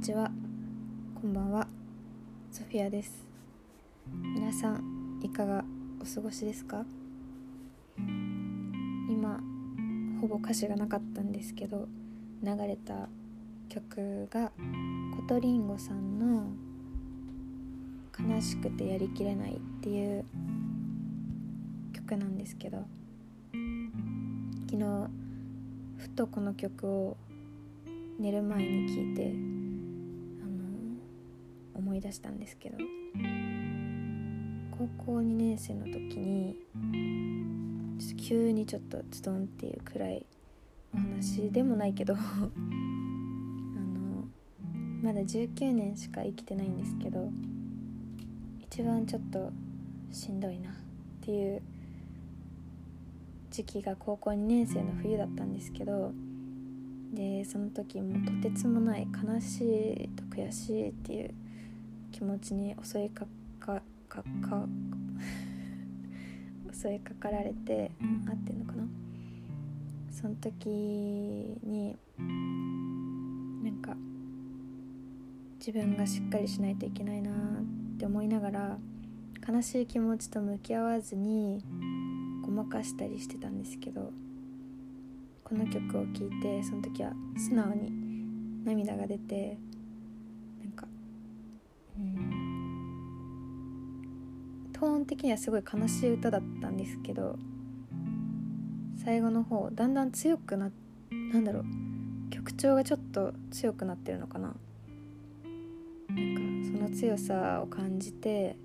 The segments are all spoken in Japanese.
にちは。こんばんは。ソフィアです。皆さんいかがお過ごしですか？今ほぼ歌詞がなかったんですけど流れた曲がコトリンゴさんの「悲しくてやりきれない」っていう曲なんですけど昨日ふとこの曲を寝る前に聞いて出したんですけど高校2年生の時に急にちょっとズドンっていうくらいお話でもないけど あのまだ19年しか生きてないんですけど一番ちょっとしんどいなっていう時期が高校2年生の冬だったんですけどでその時もとてつもない悲しいと悔しいっていう気持ちに襲いかかかか 襲いかかられて合ってんのかな？その時になんか自分がしっかりしないといけないなって思いながら悲しい気持ちと向き合わずにごまかしたりしてたんですけどこの曲を聴いてその時は素直に涙が出てトーン的にはすごい悲しい歌だったんですけど最後の方だんだん強くななんだろう曲調がちょっと強くなってるのかな。なんかその強さを感じて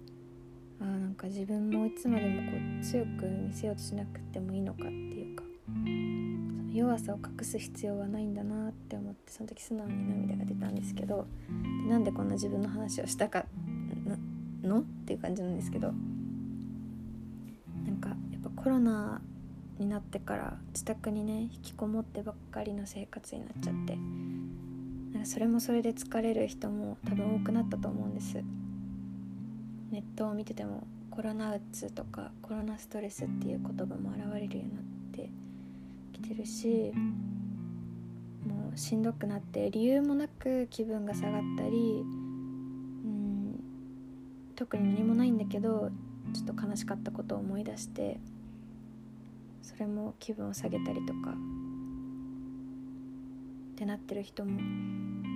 あーなんか自分もいつまでもこう強く見せようとしなくてもいいのかっていうか。弱さを隠す必要はないんだなって思ってその時素直に涙が出たんですけどでなんでこんな自分の話をしたかの？っていう感じなんですけどなんかやっぱコロナになってから自宅にね引きこもってばっかりの生活になっちゃってなんかそれもそれで疲れる人も多分多くなったと思うんです。ネットを見ててもコロナうつとかコロナストレスっていう言葉も現れるようになってきてるしもうしんどくなって理由もなく気分が下がったりうん特に何もないんだけどちょっと悲しかったことを思い出してそれも気分を下げたりとかってなってる人も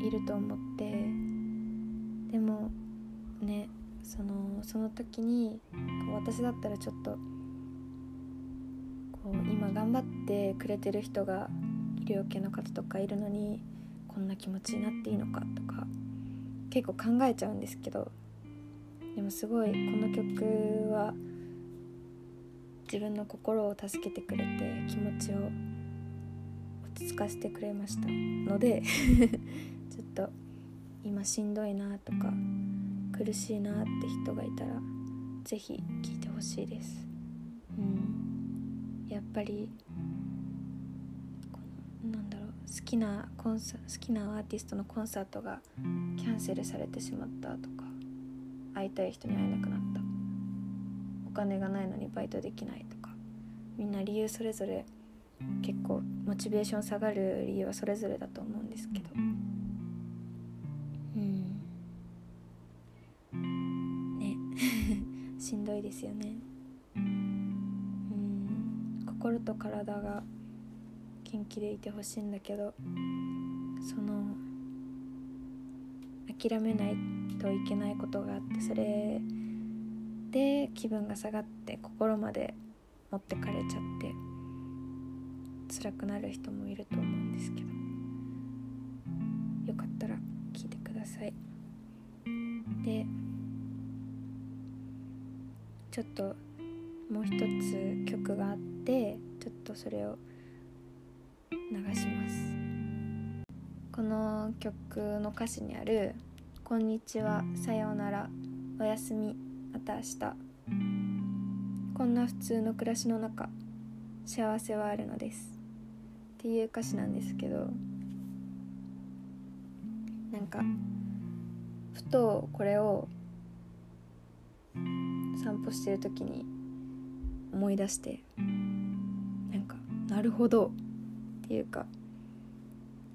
いると思ってでもねそのその時に私だったらちょっとこう今頑張ってくれてる人が医療系の方とかいるのにこんな気持ちになっていいのかとか結構考えちゃうんですけどでもすごいこの曲は自分の心を助けてくれて気持ちを落ち着かせてくれましたので ちょっと今しんどいなとか苦しいなって人がいたら是非聴いてほしいです。うん、やっぱりなんだろう好きなコンサ好きなアーティストのコンサートがキャンセルされてしまったとか会いたい人に会えなくなった。お金がないのにバイトできないとかみんな理由それぞれ結構モチベーション下がる理由はそれぞれだと思うんですけど。うん。ね。しんどいですよね。心と体が元気でいてほしいんだけどその諦めないといけないことがあってそれで気分が下がって心まで持ってかれちゃって辛くなる人もいると思うんですけどよかったら聞いてください。でちょっともう一つ曲があってちょっとそれを流します。この曲の歌詞にある「こんにちはさようならおやすみまた明日」こんな普通の暮らしの中幸せはあるのです。っていう歌詞なんですけどなんかふとこれを散歩してる時に思い出してなんかなるほどっていうか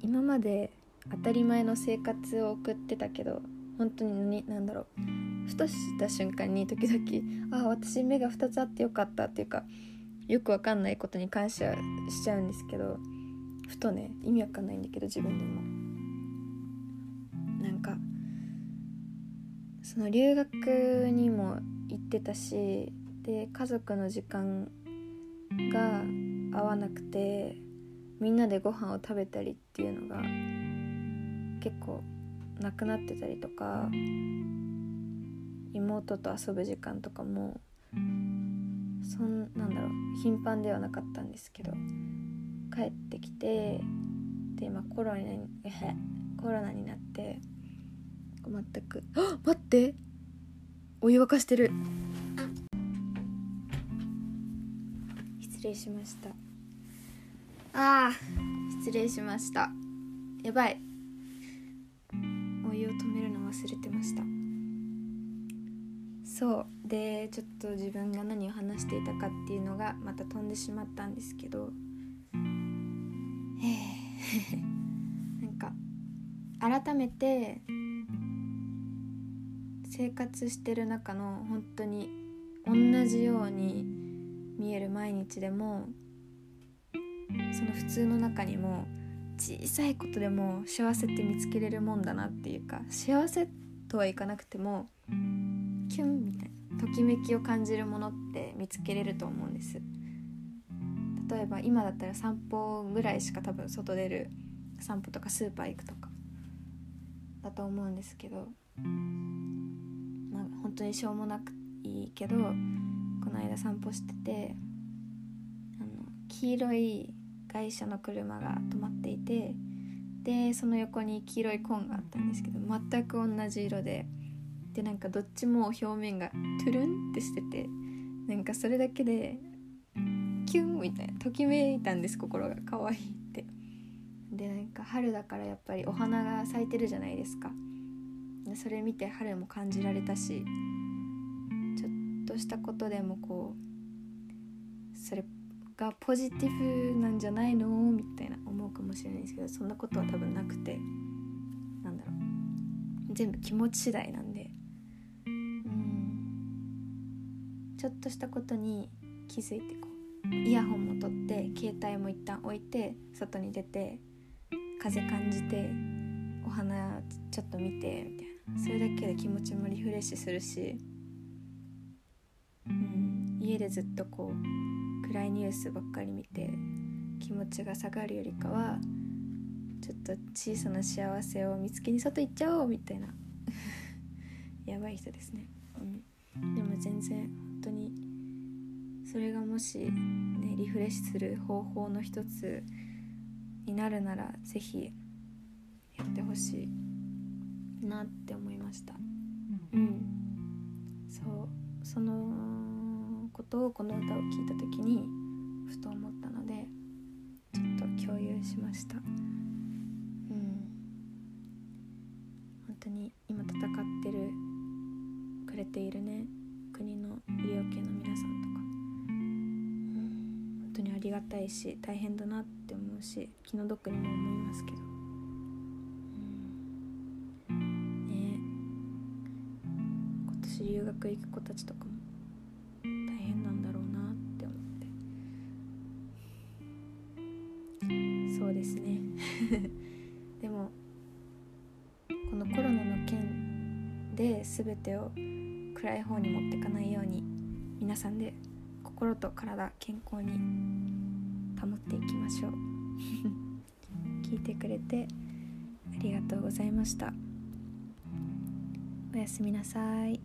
今まで当たり前の生活を送ってたけど本当に何だろうふとした瞬間に時々ああ私目が2つあってよかったっていうかよくわかんないことに感謝しちゃうんですけどふとね意味わかんないんだけど自分でも。なんかその留学にも行ってたしで家族の時間が合わなくてみんなでご飯を食べたりっていうのが結構なくなってたりとか妹と遊ぶ時間とかもそんなんだろう頻繁ではなかったんですけど帰ってきてで、まあ、コロナに コロナになって全くあ待ってお湯沸かしてる礼しました。あー失礼しました。やばい。お湯を止めるの忘れてました。そう。でちょっと自分が何を話していたかっていうのがまた飛んでしまったんですけど。え。なんか改めて生活してる中の本当に同じように見える毎日でもその普通の中にも小さいことでも幸せって見つけれるもんだなっていうか幸せとはいかなくてもキュンみたいなときめきを感じるものって見つけれると思うんです。例えば今だったら散歩ぐらいしか多分外出る散歩とかスーパー行くとかだと思うんですけどまあ本当にしょうもなくいいけどの間散歩しててあの黄色い外車の車が止まっていてでその横に黄色いコーンがあったんですけど全く同じ色ででなんかどっちも表面がトゥルンってしててなんかそれだけでキュンみたいなときめいたんです心が可愛いって。でなんか春だからやっぱりお花が咲いてるじゃないですか。それ見て春も感じられたしとしたことでもこうそれがポジティブなんじゃないの？みたいな思うかもしれないですけどそんなことは多分なくてなんだろう。全部気持ち次第なんで。うん。ちょっとしたことに気づいてこうイヤホンも取って携帯も一旦置いて外に出て風感じてお花ちょっと見てみたいな。それだけで気持ちもリフレッシュするし、うん、家でずっとこう暗いニュースばっかり見て気持ちが下がるよりかはちょっと小さな幸せを見つけに外行っちゃおうみたいな。やばい人ですね、うん、でも全然本当にそれがもしねリフレッシュする方法の一つになるなら是非やってほしいなって思いました。うん。そうそのことをこの歌を聴いた時にふと思ったのでちょっと共有しました。うん。本当に今戦ってるくれているね国の医療系の皆さんとか、うん、本当にありがたいし大変だなって思うし気の毒にも思いますけど、留学行く子たちとかも大変なんだろうなって思って。そうですね。でもこのコロナの件で全てを暗い方に持ってかないように皆さんで心と体健康に保っていきましょう。聞いてくれてありがとうございました。おやすみなさい。